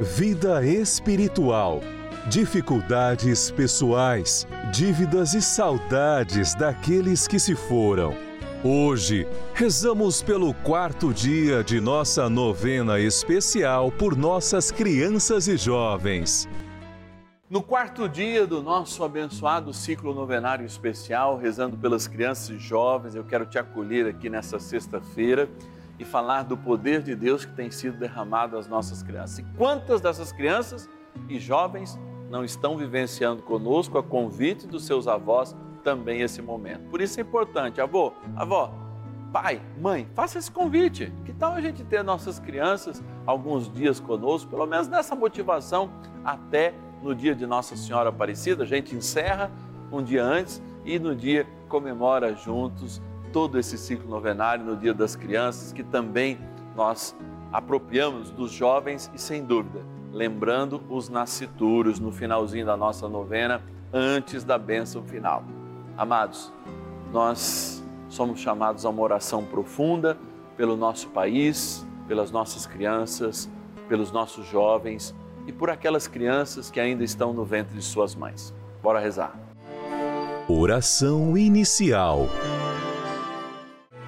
vida espiritual, dificuldades pessoais, dívidas e saudades daqueles que se foram. Hoje, rezamos pelo quarto dia de nossa novena especial por nossas crianças e jovens. No quarto dia do nosso abençoado ciclo novenário especial, rezando pelas crianças e jovens, eu quero te acolher aqui nessa sexta-feira e falar do poder de Deus que tem sido derramado às nossas crianças. E quantas dessas crianças e jovens não estão vivenciando conosco a convite dos seus avós também esse momento? Por isso é importante, avô, avó, pai, mãe, faça esse convite. Que tal a gente ter nossas crianças alguns dias conosco, pelo menos nessa motivação até no dia de Nossa Senhora Aparecida? A gente encerra um dia antes e no dia comemora juntos todo esse ciclo novenário no Dia das Crianças, que também nós apropriamos dos jovens e, sem dúvida, lembrando os nascituros no finalzinho da nossa novena, antes da bênção final. Amados, nós somos chamados a uma oração profunda pelo nosso país, pelas nossas crianças, pelos nossos jovens e por aquelas crianças que ainda estão no ventre de suas mães. Bora rezar. Oração inicial.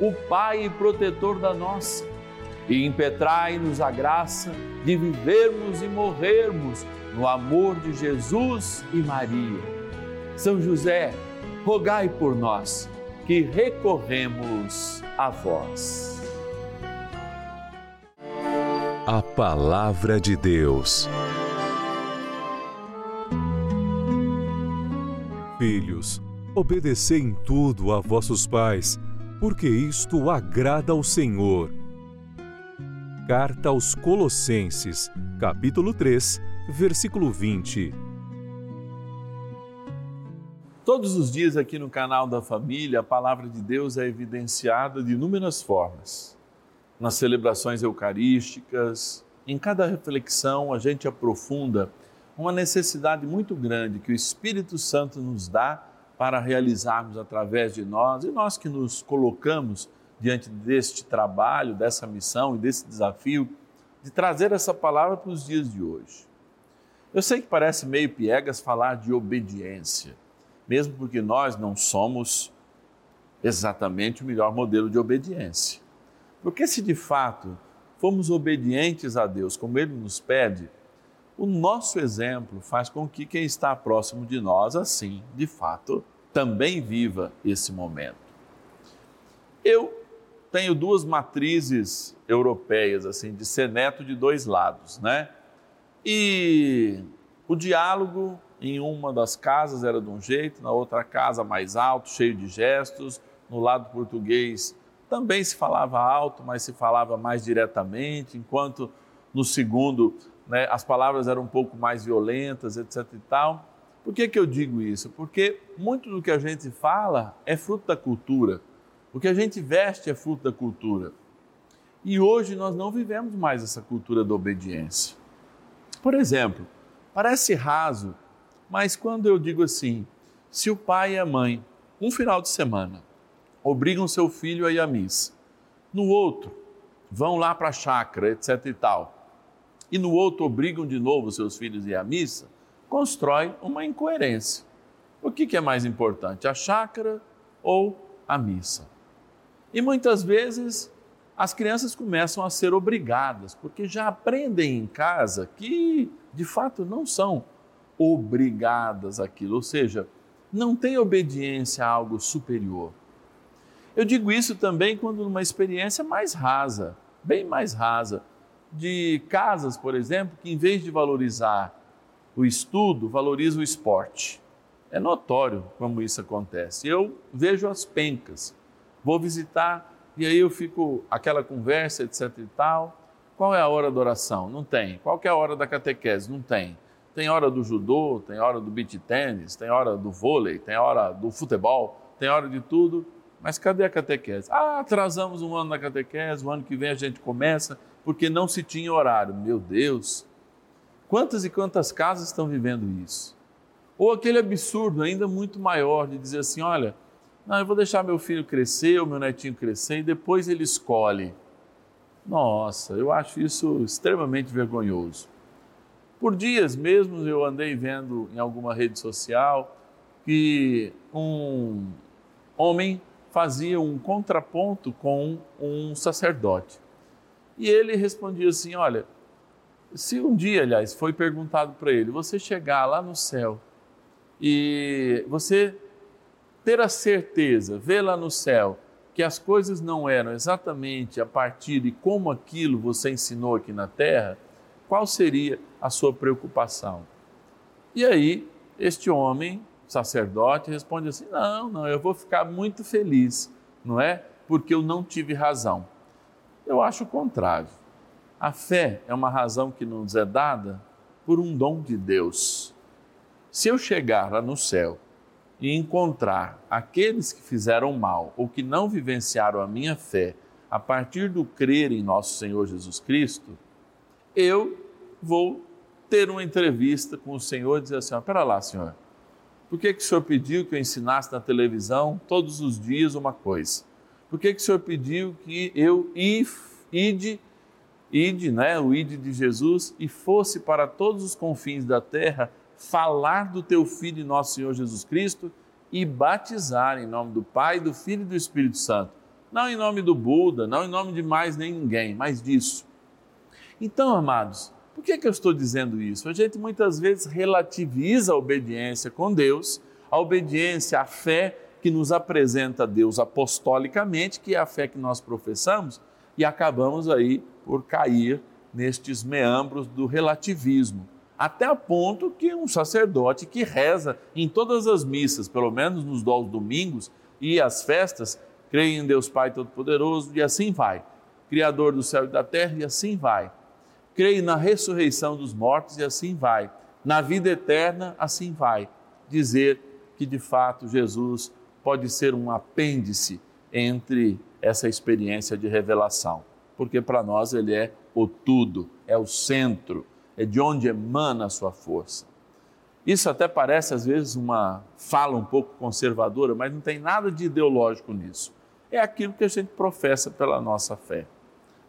o Pai protetor da nossa, e impetrai-nos a graça de vivermos e morrermos no amor de Jesus e Maria. São José, rogai por nós que recorremos a vós. a Palavra de Deus. Filhos, obedecei em tudo a vossos pais, porque isto agrada ao Senhor. Carta aos Colossenses, capítulo 3, versículo 20. Todos os dias aqui no canal da família, a palavra de Deus é evidenciada de inúmeras formas. Nas celebrações eucarísticas, em cada reflexão, a gente aprofunda uma necessidade muito grande que o Espírito Santo nos dá para realizarmos através de nós e nós que nos colocamos diante deste trabalho, dessa missão e desse desafio de trazer essa palavra para os dias de hoje. Eu sei que parece meio piegas falar de obediência, mesmo porque nós não somos exatamente o melhor modelo de obediência. Porque se de fato fomos obedientes a Deus como Ele nos pede, o nosso exemplo faz com que quem está próximo de nós, assim, de fato, também viva esse momento. Eu tenho duas matrizes europeias, assim, de ser neto de dois lados, né? E o diálogo em uma das casas era de um jeito, na outra casa mais alto, cheio de gestos, no lado português também se falava alto, mas se falava mais diretamente, enquanto no segundo né, as palavras eram um pouco mais violentas, etc. e tal. Por que, que eu digo isso? Porque muito do que a gente fala é fruto da cultura. O que a gente veste é fruto da cultura. E hoje nós não vivemos mais essa cultura da obediência. Por exemplo, parece raso, mas quando eu digo assim, se o pai e a mãe, um final de semana, obrigam seu filho a ir à missa, no outro, vão lá para a chácara, etc e tal, e no outro obrigam de novo seus filhos a ir à missa, constrói uma incoerência. O que, é mais importante, a chácara ou a missa? E muitas vezes as crianças começam a ser obrigadas, porque já aprendem em casa que de fato não são obrigadas àquilo, ou seja, não tem obediência a algo superior. Eu digo isso também quando numa experiência mais rasa, bem mais rasa de casas, por exemplo, que em vez de valorizar o estudo, valoriza o esporte. É notório como isso acontece. Eu vejo as pencas, vou visitar e aí eu fico aquela conversa, etc e tal. Qual é a hora da oração? Não tem. Qual é a hora da catequese? Não tem. Tem hora do judô, tem hora do beach tênis, tem hora do vôlei, tem hora do futebol, tem hora de tudo. Mas cadê a catequese? Ah, atrasamos um ano na catequese, o ano que vem a gente começa porque não se tinha horário. Meu Deus, quantas e quantas casas estão vivendo isso? Ou aquele absurdo ainda muito maior de dizer assim: olha, não, eu vou deixar meu filho crescer, o meu netinho crescer e depois ele escolhe. Nossa, eu acho isso extremamente vergonhoso. Por dias mesmo eu andei vendo em alguma rede social que um homem fazia um contraponto com um sacerdote. E ele respondia assim: Olha, se um dia, aliás, foi perguntado para ele, você chegar lá no céu e você ter a certeza, ver lá no céu, que as coisas não eram exatamente a partir de como aquilo você ensinou aqui na terra, qual seria a sua preocupação? E aí, este homem, sacerdote, responde assim: Não, não, eu vou ficar muito feliz, não é? Porque eu não tive razão. Eu acho o contrário. A fé é uma razão que nos é dada por um dom de Deus. Se eu chegar lá no céu e encontrar aqueles que fizeram mal ou que não vivenciaram a minha fé a partir do crer em nosso Senhor Jesus Cristo, eu vou ter uma entrevista com o Senhor e dizer assim: espera lá, Senhor, por que, que o Senhor pediu que eu ensinasse na televisão todos os dias uma coisa? Por que, que o Senhor pediu que eu ide, ide, né, o ide de Jesus, e fosse para todos os confins da terra falar do teu Filho e nosso Senhor Jesus Cristo e batizar em nome do Pai, do Filho e do Espírito Santo? Não em nome do Buda, não em nome de mais nem ninguém, mas disso. Então, amados, por que, que eu estou dizendo isso? A gente muitas vezes relativiza a obediência com Deus, a obediência, a fé que nos apresenta Deus apostolicamente, que é a fé que nós professamos, e acabamos aí por cair nestes meandros do relativismo, até a ponto que um sacerdote que reza em todas as missas, pelo menos nos domingos e as festas, crê em Deus Pai Todo-Poderoso e assim vai, Criador do céu e da terra e assim vai. Creio na ressurreição dos mortos e assim vai. Na vida eterna, assim vai. Dizer que de fato Jesus pode ser um apêndice entre essa experiência de revelação, porque para nós ele é o tudo, é o centro, é de onde emana a sua força. Isso até parece às vezes uma fala um pouco conservadora, mas não tem nada de ideológico nisso. É aquilo que a gente professa pela nossa fé.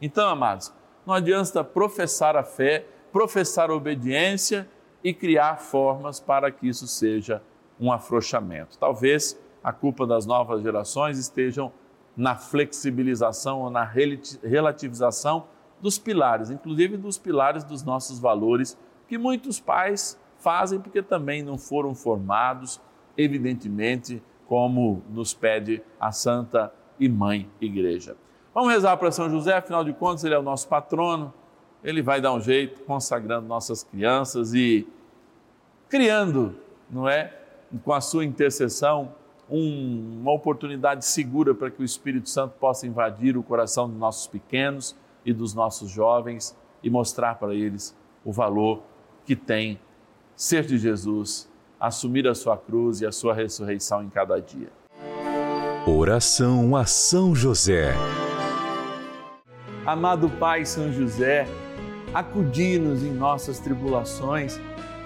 Então, amados, não adianta professar a fé, professar a obediência e criar formas para que isso seja um afrouxamento. Talvez a culpa das novas gerações estejam na flexibilização ou na relativização dos pilares, inclusive dos pilares dos nossos valores, que muitos pais fazem porque também não foram formados, evidentemente, como nos pede a Santa e Mãe Igreja. Vamos rezar para São José, afinal de contas, ele é o nosso patrono, ele vai dar um jeito consagrando nossas crianças e criando, não é, com a sua intercessão, um, uma oportunidade segura para que o Espírito Santo possa invadir o coração dos nossos pequenos e dos nossos jovens e mostrar para eles o valor que tem ser de Jesus, assumir a sua cruz e a sua ressurreição em cada dia. Oração a São José. Amado Pai São José, acudi-nos em nossas tribulações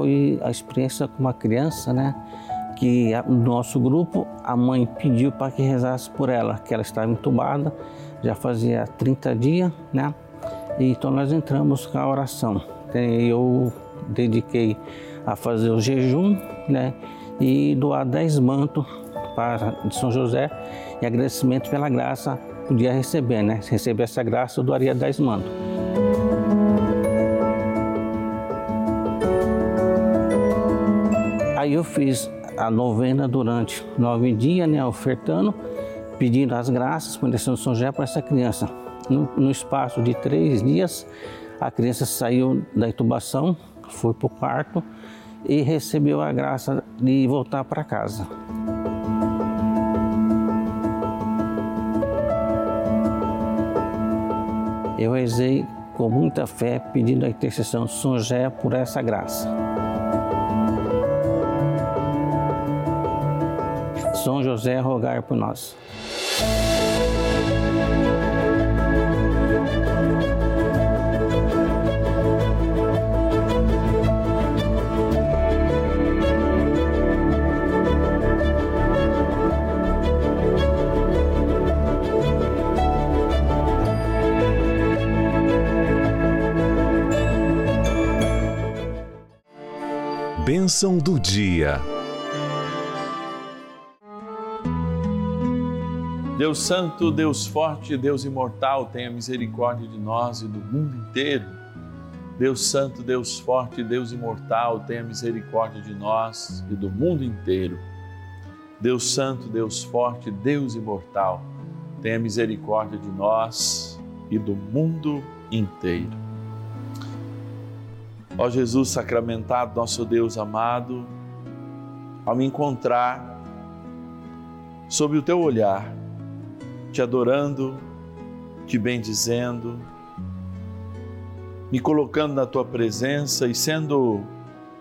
Foi a experiência com uma criança, né? Que no nosso grupo a mãe pediu para que rezasse por ela, que ela estava entubada, já fazia 30 dias, né? E então nós entramos com a oração. Eu dediquei a fazer o jejum, né? E doar 10 mantos para de São José e agradecimento pela graça podia receber, né? Receber essa graça, eu doaria 10 mantos. Aí eu fiz a novena durante nove dias, né? Ofertando, pedindo as graças, por de São José para essa criança. No, no espaço de três dias, a criança saiu da intubação, foi para o quarto e recebeu a graça de voltar para casa. Eu rezei com muita fé, pedindo a intercessão de São José por essa graça. São José, rogai por nós. Bênção do dia. Deus Santo, Deus Forte, Deus Imortal, tenha misericórdia de nós e do mundo inteiro. Deus Santo, Deus Forte, Deus Imortal, tenha misericórdia de nós e do mundo inteiro. Deus Santo, Deus Forte, Deus Imortal, tenha misericórdia de nós e do mundo inteiro. Ó Jesus sacramentado, nosso Deus amado, ao me encontrar sob o teu olhar, te adorando, te bendizendo, me colocando na tua presença e sendo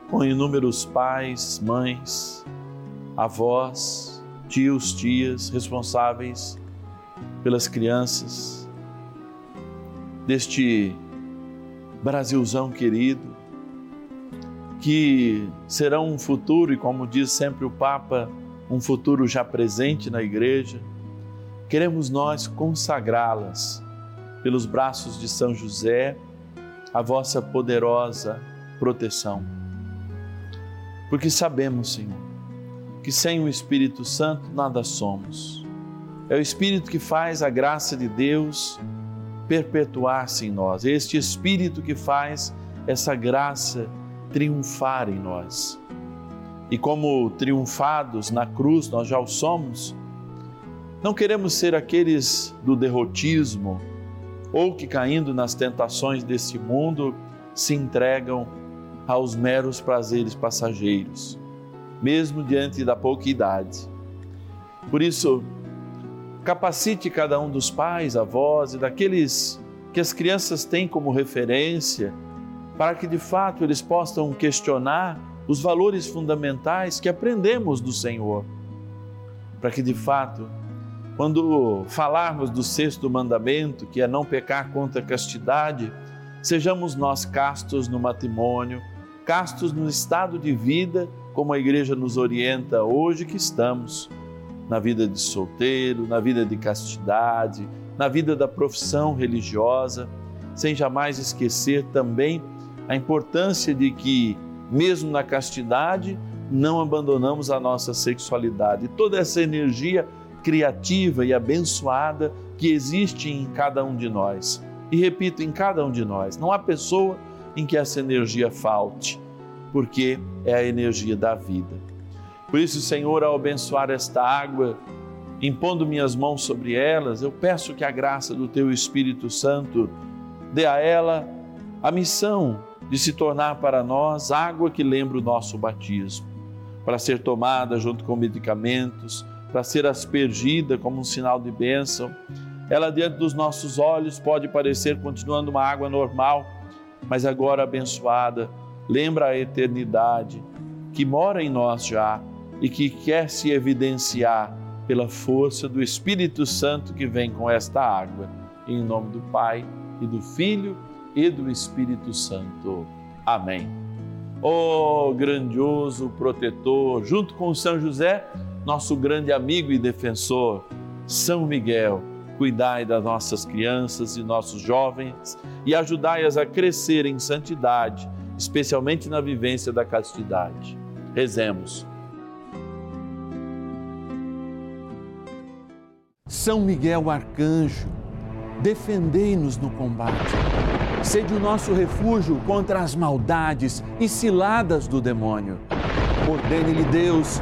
com inúmeros pais, mães, avós, tios, tias responsáveis pelas crianças deste Brasilzão querido, que serão um futuro, e como diz sempre o Papa, um futuro já presente na igreja queremos nós consagrá-las pelos braços de São José, a vossa poderosa proteção. Porque sabemos, Senhor, que sem o Espírito Santo nada somos. É o Espírito que faz a graça de Deus perpetuar-se em nós. É este Espírito que faz essa graça triunfar em nós. E como triunfados na cruz, nós já o somos, não queremos ser aqueles do derrotismo ou que, caindo nas tentações deste mundo, se entregam aos meros prazeres passageiros, mesmo diante da pouca idade. Por isso, capacite cada um dos pais, avós e daqueles que as crianças têm como referência, para que de fato eles possam questionar os valores fundamentais que aprendemos do Senhor, para que de fato quando falarmos do sexto mandamento, que é não pecar contra a castidade, sejamos nós castos no matrimônio, castos no estado de vida, como a igreja nos orienta hoje que estamos, na vida de solteiro, na vida de castidade, na vida da profissão religiosa, sem jamais esquecer também a importância de que, mesmo na castidade, não abandonamos a nossa sexualidade. Toda essa energia criativa e abençoada que existe em cada um de nós. E repito, em cada um de nós. Não há pessoa em que essa energia falte, porque é a energia da vida. Por isso, Senhor, ao abençoar esta água, impondo minhas mãos sobre elas, eu peço que a graça do Teu Espírito Santo dê a ela a missão de se tornar para nós água que lembra o nosso batismo, para ser tomada junto com medicamentos, para ser aspergida como um sinal de bênção. Ela, diante dos nossos olhos, pode parecer continuando uma água normal, mas agora abençoada, lembra a eternidade que mora em nós já e que quer se evidenciar pela força do Espírito Santo que vem com esta água. Em nome do Pai e do Filho e do Espírito Santo. Amém. Oh, grandioso protetor, junto com São José, nosso grande amigo e defensor, São Miguel, cuidai das nossas crianças e nossos jovens e ajudai-as a crescer em santidade, especialmente na vivência da castidade. Rezemos. São Miguel Arcanjo, defendei-nos no combate. Sede o nosso refúgio contra as maldades e ciladas do demônio. Ordene-lhe Deus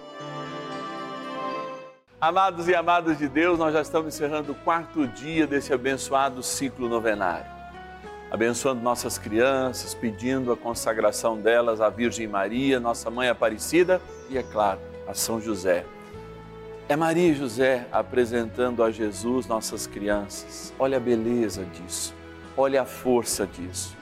Amados e amadas de Deus, nós já estamos encerrando o quarto dia desse abençoado ciclo novenário. Abençoando nossas crianças, pedindo a consagração delas à Virgem Maria, nossa mãe Aparecida e, é claro, a São José. É Maria e José apresentando a Jesus nossas crianças. Olha a beleza disso, olha a força disso.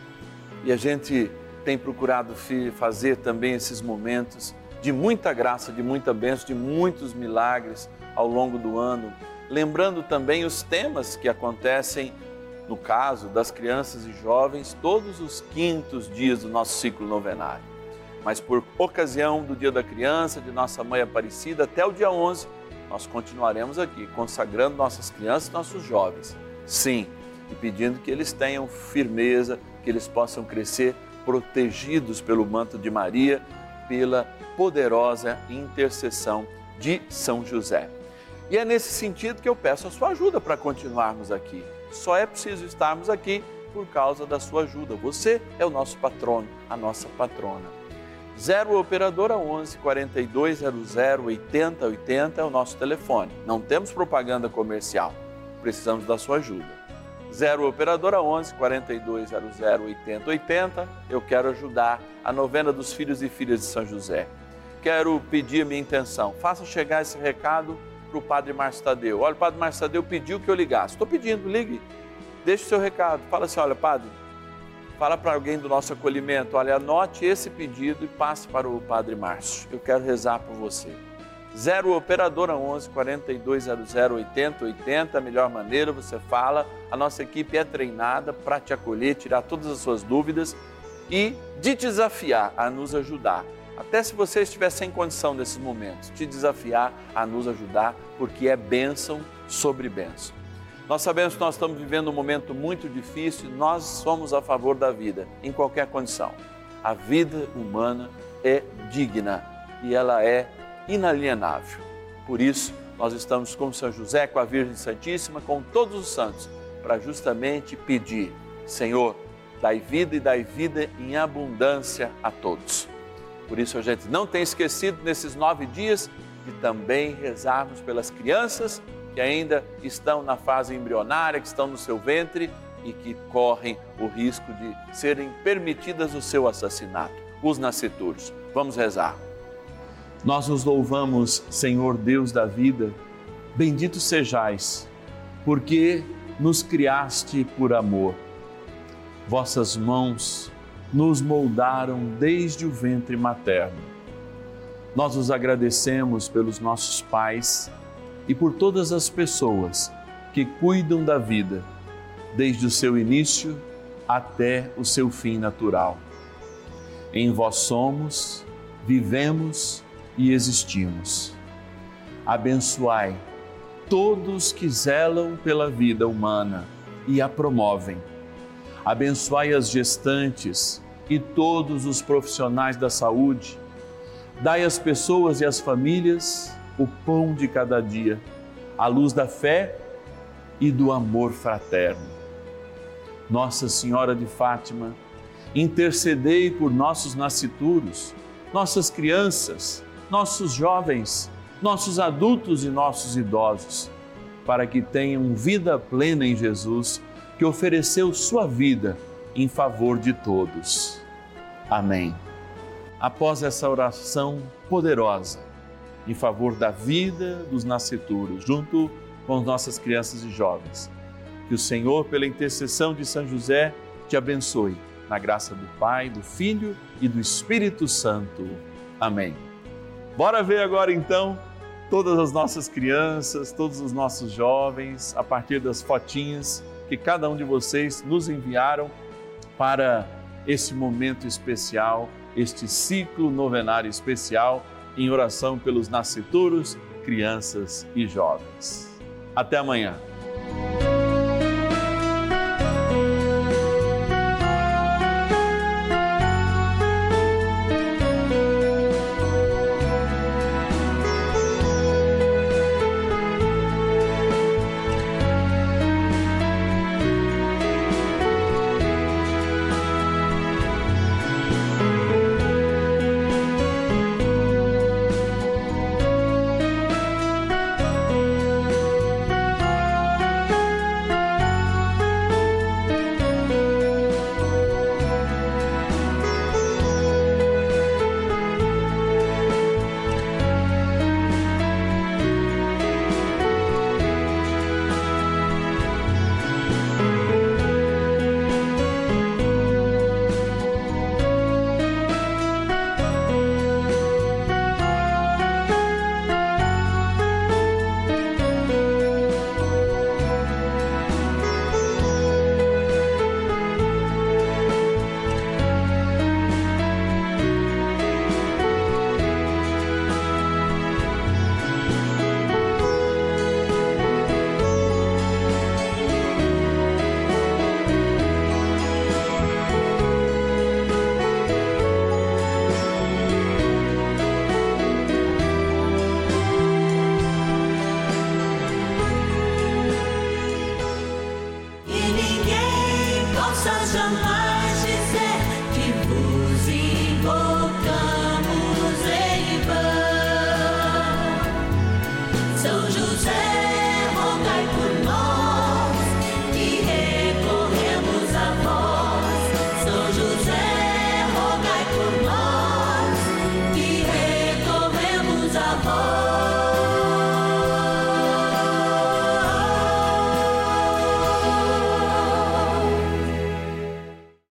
E a gente tem procurado fazer também esses momentos de muita graça, de muita bênção, de muitos milagres ao longo do ano, lembrando também os temas que acontecem no caso das crianças e jovens todos os quintos dias do nosso ciclo novenário. Mas por ocasião do Dia da Criança, de nossa Mãe Aparecida, até o dia 11, nós continuaremos aqui consagrando nossas crianças e nossos jovens. Sim, e pedindo que eles tenham firmeza, que eles possam crescer protegidos pelo manto de Maria, pela poderosa intercessão de São José. E é nesse sentido que eu peço a sua ajuda para continuarmos aqui. Só é preciso estarmos aqui por causa da sua ajuda. Você é o nosso patrono, a nossa patrona. 0 Operadora 11 4200 80 80 é o nosso telefone. Não temos propaganda comercial. Precisamos da sua ajuda. 0 Operadora 11 4200 80 80. Eu quero ajudar a novena dos filhos e filhas de São José. Quero pedir a minha intenção. Faça chegar esse recado para o Padre Márcio Tadeu. Olha, o Padre Márcio Tadeu pediu que eu ligasse. Estou pedindo, ligue. Deixe o seu recado. Fala assim, olha, Padre, fala para alguém do nosso acolhimento, olha, anote esse pedido e passe para o Padre Márcio. Eu quero rezar por você. 0 Operadora 11 4200 80 80, a melhor maneira, você fala. A nossa equipe é treinada para te acolher, tirar todas as suas dúvidas e de desafiar a nos ajudar. Até se você estiver sem condição nesses momentos, te desafiar a nos ajudar, porque é bênção sobre bênção. Nós sabemos que nós estamos vivendo um momento muito difícil, nós somos a favor da vida, em qualquer condição. A vida humana é digna e ela é inalienável. Por isso, nós estamos com São José, com a Virgem Santíssima, com todos os santos, para justamente pedir: Senhor, dai vida e dai vida em abundância a todos. Por isso, a gente não tem esquecido nesses nove dias de também rezarmos pelas crianças que ainda estão na fase embrionária, que estão no seu ventre e que correm o risco de serem permitidas o seu assassinato, os nascituros. Vamos rezar. Nós nos louvamos, Senhor Deus da vida, bendito sejais, porque nos criaste por amor. Vossas mãos nos moldaram desde o ventre materno. Nós os agradecemos pelos nossos pais e por todas as pessoas que cuidam da vida, desde o seu início até o seu fim natural. Em vós somos, vivemos e existimos. Abençoai todos que zelam pela vida humana e a promovem. Abençoai as gestantes e todos os profissionais da saúde. Dai às pessoas e às famílias o pão de cada dia, a luz da fé e do amor fraterno. Nossa Senhora de Fátima, intercedei por nossos nascituros, nossas crianças, nossos jovens, nossos adultos e nossos idosos, para que tenham vida plena em Jesus, que ofereceu sua vida em favor de todos. Amém. Após essa oração poderosa em favor da vida dos nascituros, junto com nossas crianças e jovens, que o Senhor, pela intercessão de São José, te abençoe, na graça do Pai, do Filho e do Espírito Santo. Amém. Bora ver agora então todas as nossas crianças, todos os nossos jovens, a partir das fotinhas que cada um de vocês nos enviaram para esse momento especial, este ciclo novenário especial em oração pelos nascituros, crianças e jovens. Até amanhã.